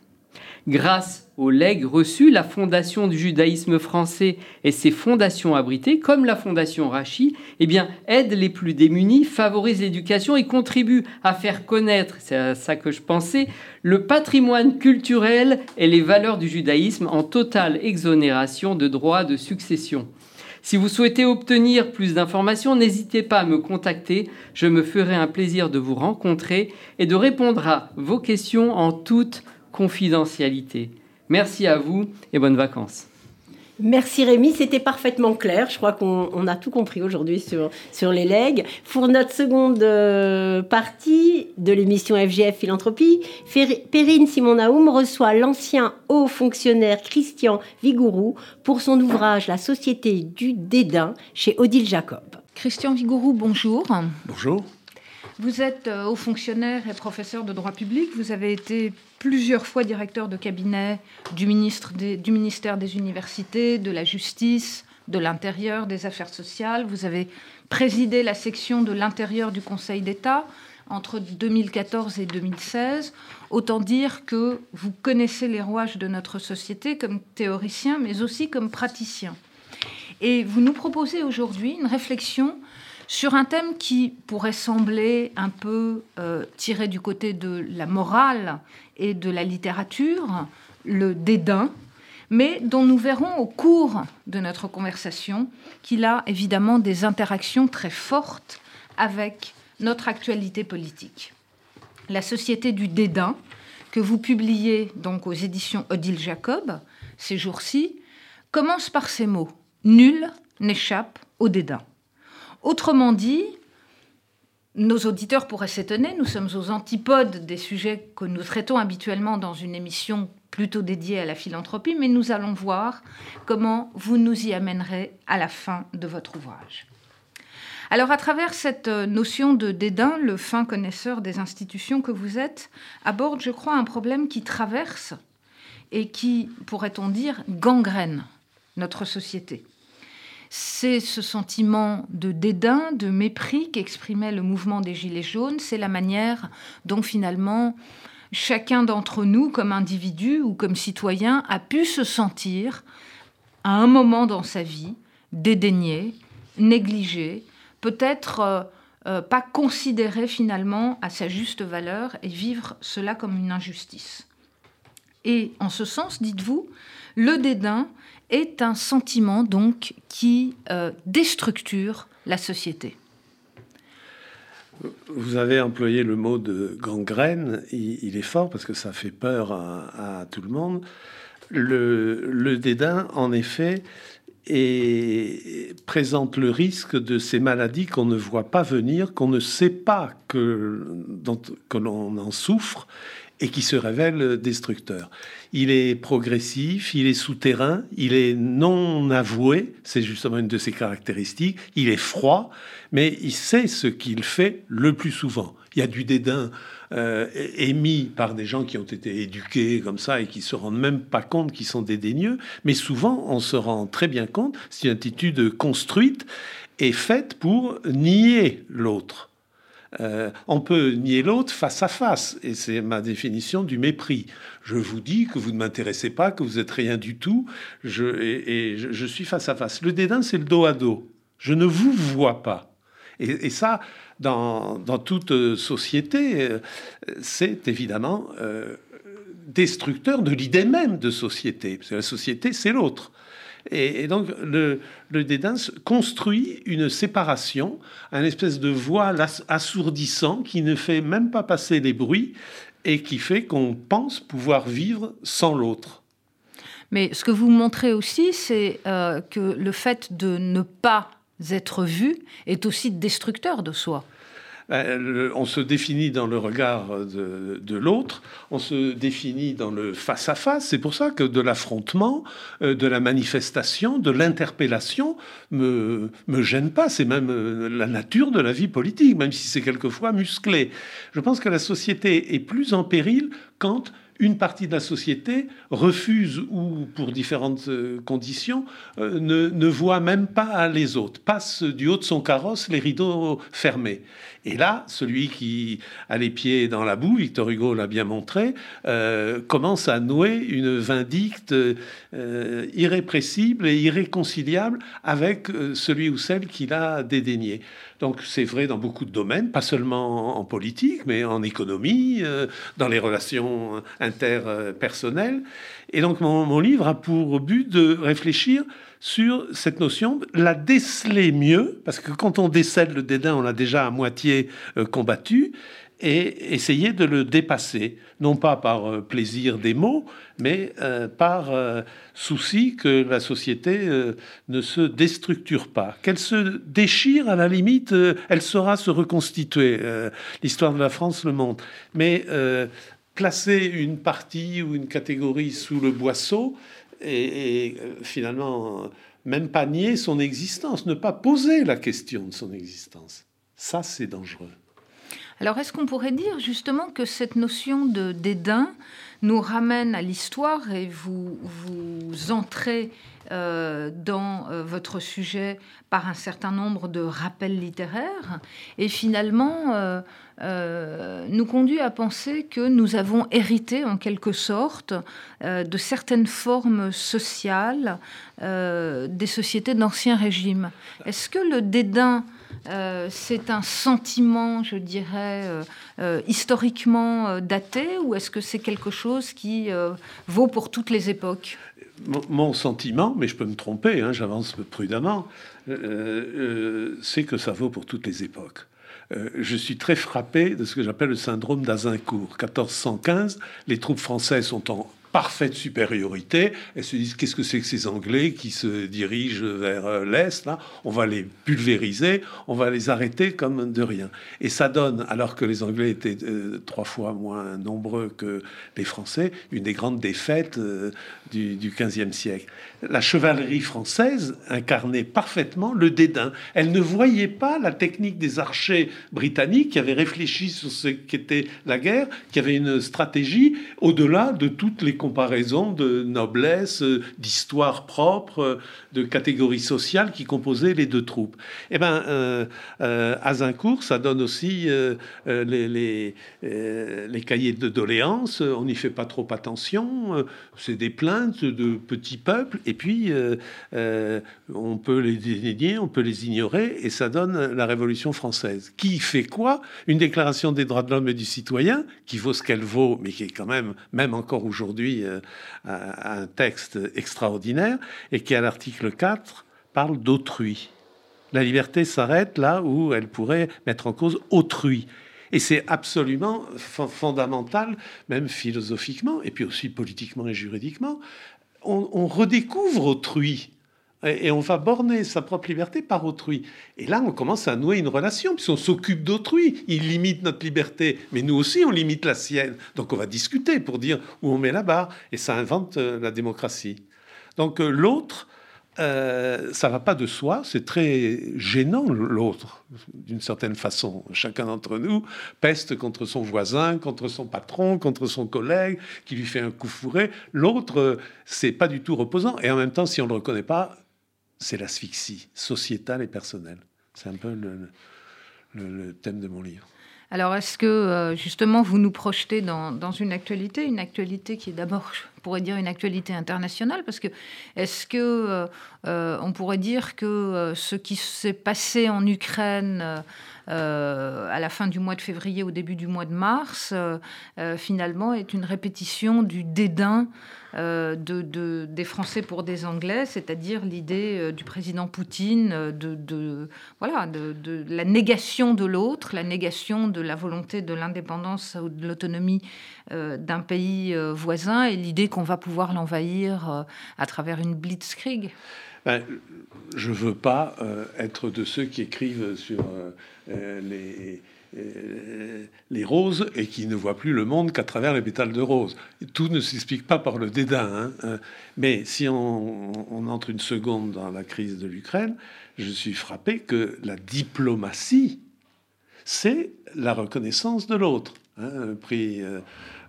Grâce aux legs reçus, la Fondation du judaïsme français et ses fondations abritées, comme la Fondation Rachi, eh bien, aident les plus démunis, favorisent l'éducation et contribuent à faire connaître, c'est à ça que je pensais, le patrimoine culturel et les valeurs du judaïsme en totale exonération de droits de succession. Si vous souhaitez obtenir plus d'informations, n'hésitez pas à me contacter. Je me ferai un plaisir de vous rencontrer et de répondre à vos questions en toute confidentialité. Merci à vous et bonnes vacances. Merci Rémi, c'était parfaitement clair. Je crois qu'on a tout compris aujourd'hui sur, sur les legs. Pour notre seconde euh, partie de l'émission FGF Philanthropie, Perrine Simon-Naoum reçoit l'ancien haut fonctionnaire Christian Vigourou pour son ouvrage La société du dédain chez Odile Jacob. Christian Vigourou, bonjour. Bonjour. Vous êtes euh, haut fonctionnaire et professeur de droit public. Vous avez été plusieurs fois directeur de cabinet du, ministre du ministère des Universités, de la Justice, de l'Intérieur, des Affaires sociales. Vous avez présidé la section de l'Intérieur du Conseil d'État entre 2014 et 2016. Autant dire que vous connaissez les rouages de notre société comme théoricien, mais aussi comme praticien. Et vous nous proposez aujourd'hui une réflexion sur un thème qui pourrait sembler un peu euh, tiré du côté de la morale et de la littérature, le dédain, mais dont nous verrons au cours de notre conversation qu'il a évidemment des interactions très fortes avec notre actualité politique. La Société du dédain, que vous publiez donc aux éditions Odile Jacob ces jours-ci, commence par ces mots Nul n'échappe au dédain. Autrement dit, nos auditeurs pourraient s'étonner, nous sommes aux antipodes des sujets que nous traitons habituellement dans une émission plutôt dédiée à la philanthropie, mais nous allons voir comment vous nous y amènerez à la fin de votre ouvrage. Alors à travers cette euh, notion de dédain, le fin connaisseur des institutions que vous êtes aborde, je crois, un problème qui traverse et qui, pourrait-on dire, gangrène notre société. C'est ce sentiment de dédain, de mépris qu'exprimait le mouvement des Gilets jaunes. C'est la manière dont finalement chacun d'entre nous, comme individu ou comme citoyen, a pu se sentir à un moment dans sa vie dédaigné, négligé, peut-être euh, euh, pas considéré finalement à sa juste valeur et vivre cela comme une injustice. Et en ce sens, dites-vous, le dédain est un sentiment donc qui euh, déstructure la société. Vous avez employé le mot de gangrène. Il, est fort parce que ça fait peur à, tout le monde. Le, dédain, en effet, et présente le risque de ces maladies qu'on ne voit pas venir, qu'on ne sait pas que, que l'on en souffre et qui se révèle destructeur. Il est progressif, il est souterrain, il est non avoué, c'est justement une de ses caractéristiques, il est froid, mais il sait ce qu'il fait le plus souvent. Il y a du dédain euh, émis par des gens qui ont été éduqués comme ça et qui se rendent même pas compte qu'ils sont dédaigneux, mais souvent on se rend très bien compte, c'est une attitude construite et faite pour nier l'autre. Euh, on peut nier l'autre face à face, et c'est ma définition du mépris. Je vous dis que vous ne m'intéressez pas, que vous êtes rien du tout, je, et, je, suis face à face. Le dédain, c'est le dos à dos. Je ne vous vois pas. Et, ça, dans, toute société, euh, c'est évidemment euh, destructeur de l'idée même de société. Parce que la société, c'est l'autre. Et, donc le, dédain construit une séparation, un espèce de voile assourdissant qui ne fait même pas passer les bruits et qui fait qu'on pense pouvoir vivre sans l'autre. Mais ce que vous montrez aussi, c'est euh, que le fait de ne pas être vu est aussi destructeur de soi. Ben, on se définit dans le regard de, l'autre, on se définit dans le face-à-face. C'est pour ça que de l'affrontement, euh, de la manifestation, de l'interpellation me, me gêne pas. C'est même euh, la nature de la vie politique, même si c'est quelquefois musclé. Je pense que la société est plus en péril quand une partie de la société refuse ou pour différentes euh, conditions ne, ne, voit même pas les autres, passe du haut de son carrosse les rideaux fermés. Et là, celui qui a les pieds dans la boue, Victor Hugo l'a bien montré, euh, commence à nouer une vindicte euh, irrépressible et irréconciliable avec euh, celui ou celle qu'il a dédaigné. Donc c'est vrai dans beaucoup de domaines, pas seulement en politique, mais en économie, dans les relations interpersonnelles. Et donc mon, mon livre a pour but de réfléchir sur cette notion, la déceler mieux, parce que quand on décèle le dédain, on l'a déjà à moitié euh, combattu, et essayer de le dépasser, non pas par euh, plaisir des mots, mais euh, par souci que la société ne se déstructure pas, qu'elle se déchire à la limite, elle saura se reconstituer. L'histoire de la France le montre. Mais placer une partie ou une catégorie sous le boisseau, et, euh, finalement même pas nier son existence, ne pas poser la question de son existence. Ça, c'est dangereux. Alors, est-ce qu'on pourrait dire justement que cette notion de dédain nous ramène à l'histoire et vous, vous entrez euh, dans euh, votre sujet par un certain nombre de rappels littéraires et finalement euh, nous conduit à penser que nous avons hérité en quelque sorte de certaines formes sociales des sociétés d'ancien régime. Est-ce que le dédain c'est un sentiment, je dirais, historiquement daté, ou est-ce que c'est quelque chose qui vaut pour toutes les époques? Mon, sentiment, mais je peux me tromper, hein, j'avance prudemment, euh, euh, c'est que ça vaut pour toutes les époques. Euh, je suis très frappé de ce que j'appelle le syndrome d'Azincourt. 1415, les troupes françaises sont en parfaite supériorité. Elles se disent qu'est-ce que c'est que ces Anglais qui se dirigent vers euh, l'Est là? On va les pulvériser, on va les arrêter comme de rien. Et ça donne, alors que les Anglais étaient euh, trois fois moins nombreux que les Français, une des grandes défaites euh, du, du 15e siècle. La chevalerie française incarnait parfaitement le dédain. Elle ne voyait pas la technique des archers britanniques qui avaient réfléchi sur ce qu'était la guerre, qui avaient une stratégie au-delà de toutes les comparaisons de noblesse, d'histoire propre, de catégories sociales qui composaient les deux troupes. Eh bien, euh, euh, Azincourt, ça donne aussi euh, les, les, les, cahiers de doléances. On n'y fait pas trop attention. C'est des plaintes de petits peuples. Et puis, on peut les dénier, on peut les ignorer. Et ça donne la Révolution française. Qui fait quoi? Une déclaration des droits de l'homme et du citoyen, qui vaut ce qu'elle vaut, mais qui est quand même, même encore aujourd'hui, euh, un texte extraordinaire et qui, à l'article 4, parle d'autrui. La liberté s'arrête là où elle pourrait mettre en cause autrui. Et c'est absolument fondamental, même philosophiquement, et puis aussi politiquement et juridiquement. on redécouvre autrui et on va borner sa propre liberté par autrui. Et là, on commence à nouer une relation, puisqu'on s'occupe d'autrui. Il limite notre liberté, mais nous aussi, on limite la sienne. Donc on va discuter pour dire où on met la barre, et ça invente euh, la démocratie. Donc euh, l'autre, euh, ça va pas de soi, c'est très gênant l'autre, d'une certaine façon. Chacun d'entre nous peste contre son voisin, contre son patron, contre son collègue, qui lui fait un coup fourré. L'autre, c'est pas du tout reposant. Et en même temps, si on ne le reconnaît pas, c'est l'asphyxie sociétale et personnelle. C'est un peu le, thème de mon livre. Alors, est-ce que euh, justement vous nous projetez dans, une actualité, une actualité qui est d'abord, je pourrais dire, une actualité internationale, parce que est-ce que euh, euh, on pourrait dire que ce qui s'est passé en Ukraine à la fin du mois de février, au début du mois de mars, finalement est une répétition du dédain euh, de, des Français pour des Anglais, c'est-à-dire l'idée euh, du président Poutine euh, de, voilà, de, la négation de l'autre, la négation de la volonté de l'indépendance ou de l'autonomie d'un pays voisin et l'idée qu'on va pouvoir l'envahir à travers une blitzkrieg. Ben, je veux pas être de ceux qui écrivent sur les euh, les roses et qui ne voient plus le monde qu'à travers les pétales de rose. Tout ne s'explique pas par le dédain. Hein. Mais si on, entre une seconde dans la crise de l'Ukraine, je suis frappé que la diplomatie, c'est la reconnaissance de l'autre. Hein, prix, euh,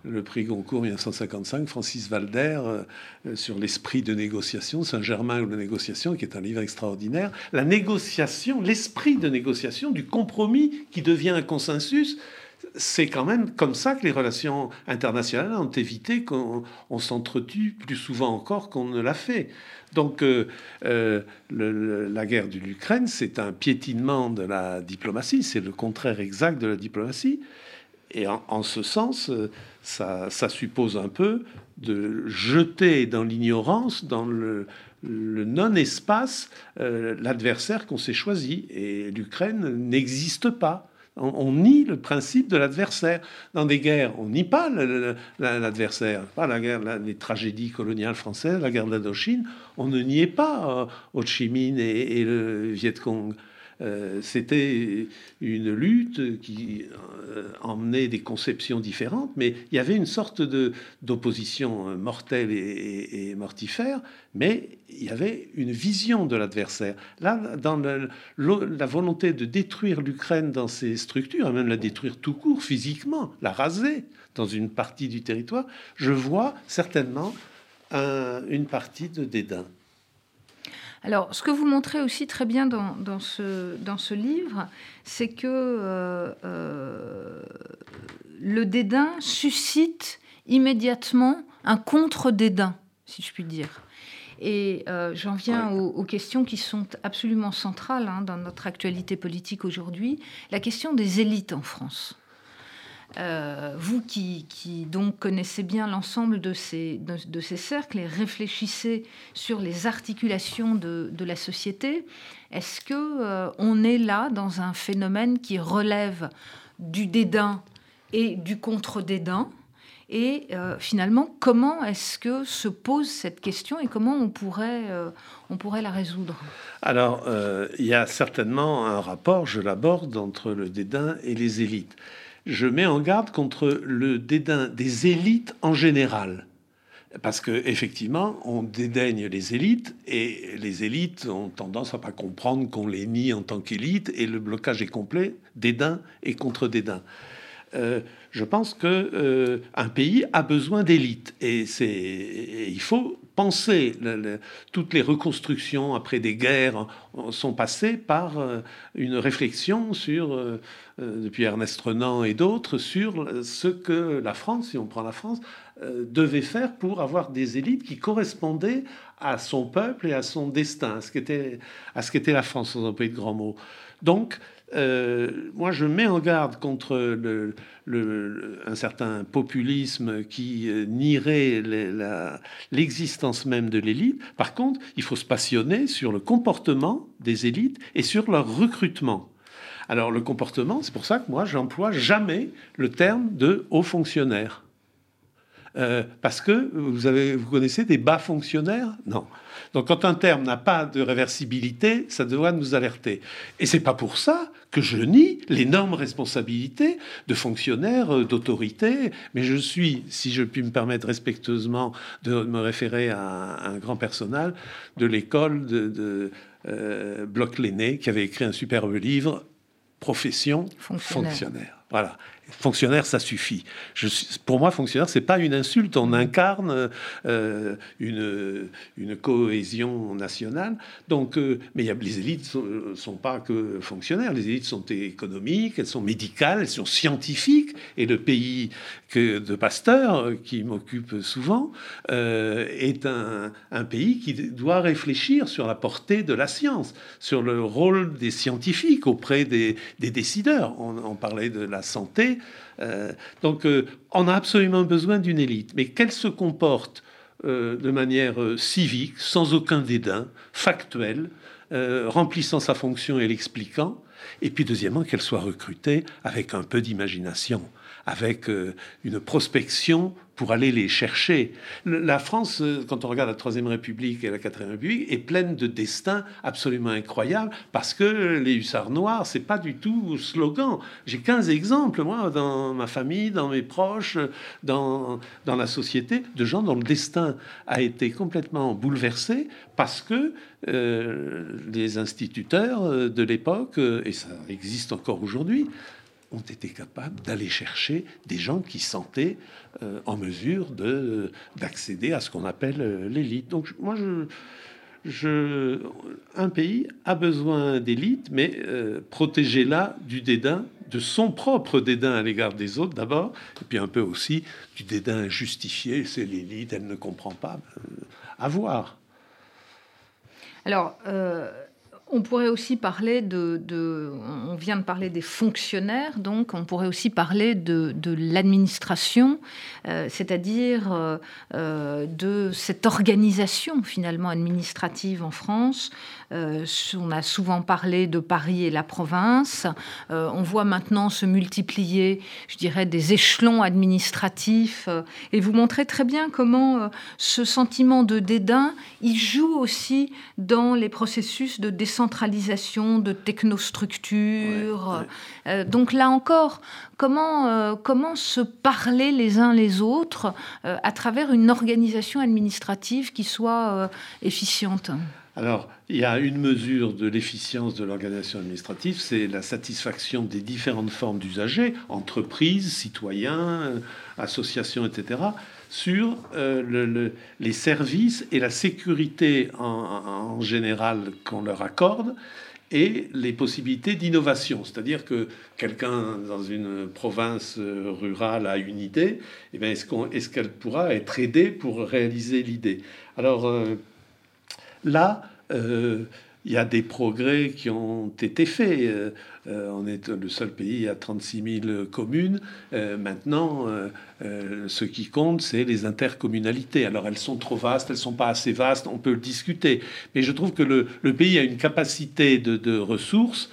le prix Goncourt 1955, Francis Valder, euh, euh, sur l'esprit de négociation, Saint-Germain ou la négociation, qui est un livre extraordinaire. La négociation, l'esprit de négociation, du compromis qui devient un consensus, c'est quand même comme ça que les relations internationales ont évité qu'on s'entretue plus souvent encore qu'on ne l'a fait. Donc euh, la guerre de l'Ukraine, c'est un piétinement de la diplomatie, c'est le contraire exact de la diplomatie. Et en, ce sens, euh, ça, suppose un peu de jeter dans l'ignorance, dans le, non-espace, euh, l'adversaire qu'on s'est choisi. Et l'Ukraine n'existe pas. On, nie le principe de l'adversaire. Dans des guerres, on nie pas l'adversaire. Pas la guerre, les tragédies coloniales françaises, la guerre d'Indochine, on ne niait pas euh, Ho Chi Minh et, et le Viet Cong. Euh, c'était une lutte qui euh, emmenait des conceptions différentes, mais il y avait une sorte d'opposition mortelle et, et, mortifère, mais il y avait une vision de l'adversaire. Là, dans la volonté de détruire l'Ukraine dans ses structures, et même la détruire tout court, physiquement, la raser dans une partie du territoire, je vois certainement une partie de dédain. Alors, ce que vous montrez aussi très bien dans, dans, ce, dans ce, livre, c'est que euh, euh, le dédain suscite immédiatement un contre-dédain, si je puis dire. Et euh, j'en viens aux, questions qui sont absolument centrales hein, dans notre actualité politique aujourd'hui, la question des élites en France. Euh, vous qui, donc connaissez bien l'ensemble de ces, cercles et réfléchissez sur les articulations de, la société, est-ce que euh, on est là dans un phénomène qui relève du dédain et du contre-dédain? Et euh, finalement, comment est-ce que se pose cette question et comment on pourrait, on pourrait la résoudre? Alors, il y a certainement un rapport, je l'aborde, entre le dédain et les élites je mets en garde contre le dédain des élites en général. Parce que effectivement, on dédaigne les élites et les élites ont tendance à pas comprendre qu'on les nie en tant qu'élite et le blocage est complet, dédain et contre-dédain. Euh, je pense que euh, pays a besoin d'élites et c'est il faut penser toutes les reconstructions après des guerres sont passées par euh, une réflexion sur depuis Ernest Renan et d'autres sur ce que la France, si on prend la France, devait faire pour avoir des élites qui correspondaient à son peuple et à son destin, à ce qu'était à ce qu'était la France dans un pays de grands mots. Donc euh, moi, je mets en garde contre un certain populisme qui euh, nierait l'existence même de l'élite. Par contre, il faut se passionner sur le comportement des élites et sur leur recrutement. Alors, le comportement, c'est pour ça que moi, j'emploie jamais le terme de haut fonctionnaire. Euh, parce que vous, avez, vous connaissez des bas fonctionnaires? Non. Donc quand un terme n'a pas de réversibilité, ça doit nous alerter. Et c'est pas pour ça que je nie l'énorme responsabilité de fonctionnaires euh, d'autorité, mais je suis, si je puis me permettre respectueusement de me référer à un, grand personnel de l'école de, euh, Bloch-Léné, qui avait écrit un superbe livre, Profession fonctionnaire. Voilà fonctionnaire, ça suffit. Pour moi, fonctionnaire, c'est pas une insulte. On incarne euh, une, une, cohésion nationale. Donc, euh, mais y a, les élites sont, sont pas que fonctionnaires. Les élites sont économiques, elles sont médicales, elles sont scientifiques. Et le pays de Pasteur, qui m'occupe souvent, euh, est un, pays qui doit réfléchir sur la portée de la science, sur le rôle des scientifiques auprès des, des décideurs. On parlait de la santé. Euh, donc, euh, on a absolument besoin d'une élite, mais qu'elle se comporte euh, de manière civique, sans aucun dédain, factuel, remplissant sa fonction et l'expliquant, et puis deuxièmement qu'elle soit recrutée avec un peu d'imagination avec euh, une prospection pour aller les chercher. La France, euh, quand on regarde la Troisième République et la Quatrième République, est pleine de destins absolument incroyables parce que les hussards noirs, c'est pas du tout slogan. J'ai 15 exemples, moi, dans ma famille, dans mes proches, dans, dans la société, de gens dont le destin a été complètement bouleversé parce que euh, les instituteurs de l'époque, et ça existe encore aujourd'hui, ont été capables d'aller chercher des gens qui sentaient euh, en mesure de d'accéder à ce qu'on appelle euh, l'élite. Donc moi, je, je, un pays a besoin d'élite, mais euh, protégez-la du dédain, de son propre dédain à l'égard des autres d'abord, et puis un peu aussi du dédain justifié. C'est l'élite, elle ne comprend pas. à voir. Alors. On pourrait aussi parler de, On vient de parler des fonctionnaires, donc on pourrait aussi parler de, l'administration, euh, c'est-à-dire euh, euh, de cette organisation finalement administrative en France. on a souvent parlé de Paris et la province. on voit maintenant se multiplier, je dirais, des échelons administratifs. et vous montrez très bien comment ce sentiment de dédain, il joue aussi dans les processus de décentralisation décentralisation, de technostructure. donc là encore, comment, comment se parler les uns les autres à travers une organisation administrative qui soit efficiente? Alors, il y a une mesure de l'efficience de l'organisation administrative, c'est la satisfaction des différentes formes d'usagers, entreprises, citoyens, associations, etc., sur euh, les services et la sécurité en, général qu'on leur accorde et les possibilités d'innovation. C'est-à-dire que quelqu'un dans une province rurale a une idée, eh est-ce qu'elle pourra être aidée pour réaliser l'idée? Alors, euh, Là, euh, il y a des progrès qui ont été faits. Euh, euh, on est le seul pays à 36 000 communes. maintenant, ce qui compte, c'est les intercommunalités. Alors, elles sont trop vastes, elles sont pas assez vastes, on peut le discuter. Mais je trouve que le, pays a une capacité de, de ressources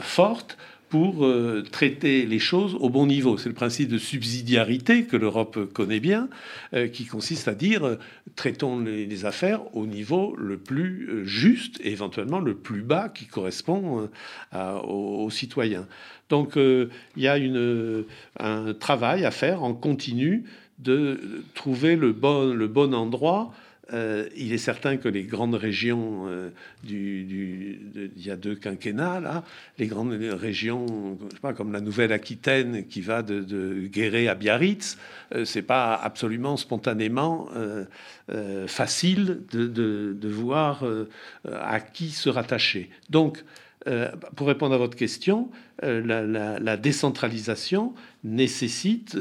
forte pour euh, traiter les choses au bon niveau. C'est le principe de subsidiarité que l'Europe connaît bien, euh, qui consiste à dire euh, traitons les, affaires au niveau le plus juste et éventuellement le plus bas qui correspond aux, citoyens. Donc il y a une, un travail à faire en continu de trouver le bon, le bon endroit euh, il est certain que les grandes régions euh, du, il y a deux quinquennats les grandes régions, je sais pas, comme la Nouvelle-Aquitaine qui va de, Guéret à Biarritz, euh, c'est pas absolument spontanément facile de, voir à qui se rattacher. Donc, pour répondre à votre question, la, décentralisation nécessite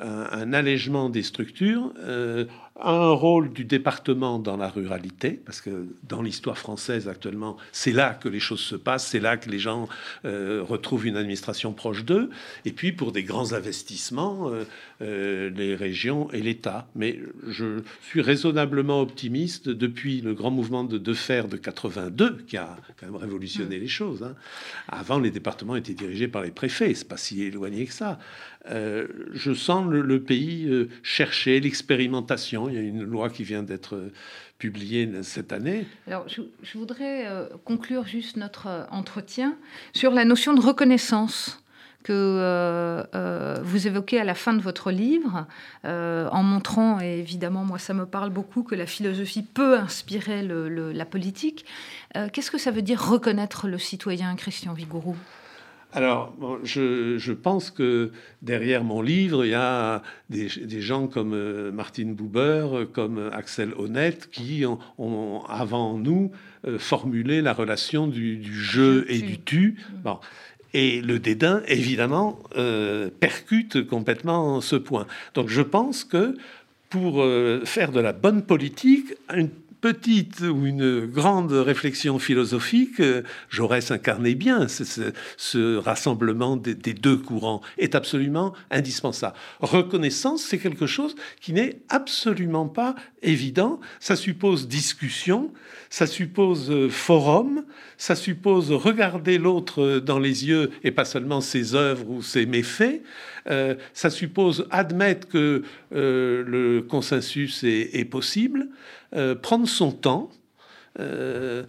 un, allègement des structures un rôle du département dans la ruralité, parce que dans l'histoire française actuellement, c'est là que les choses se passent, c'est là que les gens euh, retrouvent une administration proche d'eux, et puis pour des grands investissements, euh, euh, les régions et l'État. Mais je suis raisonnablement optimiste depuis le grand mouvement de, de fer de 82, qui a quand même révolutionné mmh. les choses. Hein. Avant, les départements étaient dirigés par les préfets, c'est pas si éloigné que ça. Euh, je sens le, pays euh, chercher l'expérimentation. Il y a une loi qui vient d'être euh, publiée cette année. Alors, je, voudrais conclure juste notre entretien sur la notion de reconnaissance que vous évoquez à la fin de votre livre, en montrant, et évidemment, moi, ça me parle beaucoup, que la philosophie peut inspirer la politique. Qu'est-ce que ça veut dire reconnaître le citoyen, Christian Vigourou alors, je, pense que derrière mon livre, il y a des, gens comme euh, Martine Buber, comme Axel Honnête, qui ont, avant nous euh, formulé la relation du, jeu et du tu. Bon. Et le dédain, évidemment, euh, percute complètement ce point. Donc je pense que pour faire de la bonne politique, une petite ou une grande réflexion philosophique, euh, Jaurès incarnait bien ce, rassemblement des, deux courants, est absolument indispensable. Reconnaissance, c'est quelque chose qui n'est absolument pas évident. Ça suppose discussion, ça suppose euh, forum, ça suppose regarder l'autre dans les yeux et pas seulement ses œuvres ou ses méfaits. Euh, ça suppose admettre que le consensus est possible. Euh, prendre son temps. Euh,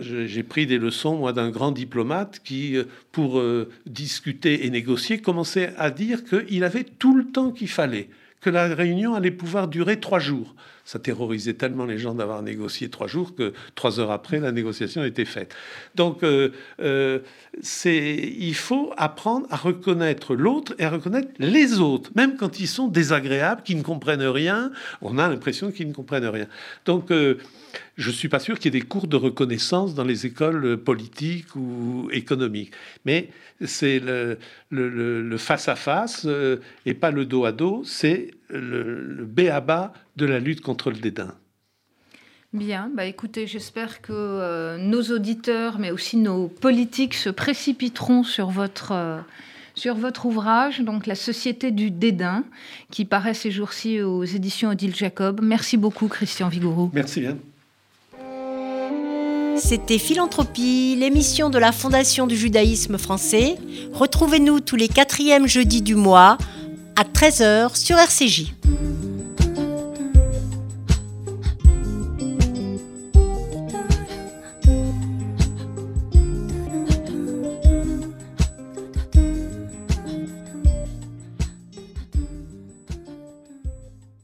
j'ai pris des leçons, moi, d'un grand diplomate qui, euh, pour discuter et négocier, commençait à dire qu'il avait tout le temps qu'il fallait, que la réunion allait pouvoir durer trois jours. Ça terrorisait tellement les gens d'avoir négocié trois jours que trois heures après, la négociation était faite. Donc, euh, euh, il faut apprendre à reconnaître l'autre et à reconnaître les autres, même quand ils sont désagréables, qui ne comprennent rien. On a l'impression qu'ils ne comprennent rien. Donc, euh, je suis pas sûr qu'il y ait des cours de reconnaissance dans les écoles politiques ou économiques. Mais c'est le, le, face à face et pas le dos à dos. C'est le, le B à bas de la lutte contre le dédain. Bien, bah écoutez, j'espère que euh, nos auditeurs, mais aussi nos politiques, se précipiteront sur votre, euh, sur votre ouvrage, donc La Société du dédain, qui paraît ces jours-ci aux éditions Odile Jacob. Merci beaucoup, Christian Vigourou. Merci bien. C'était Philanthropie, l'émission de la Fondation du judaïsme français. Retrouvez-nous tous les quatrièmes jeudis du mois à 13h sur RCJ.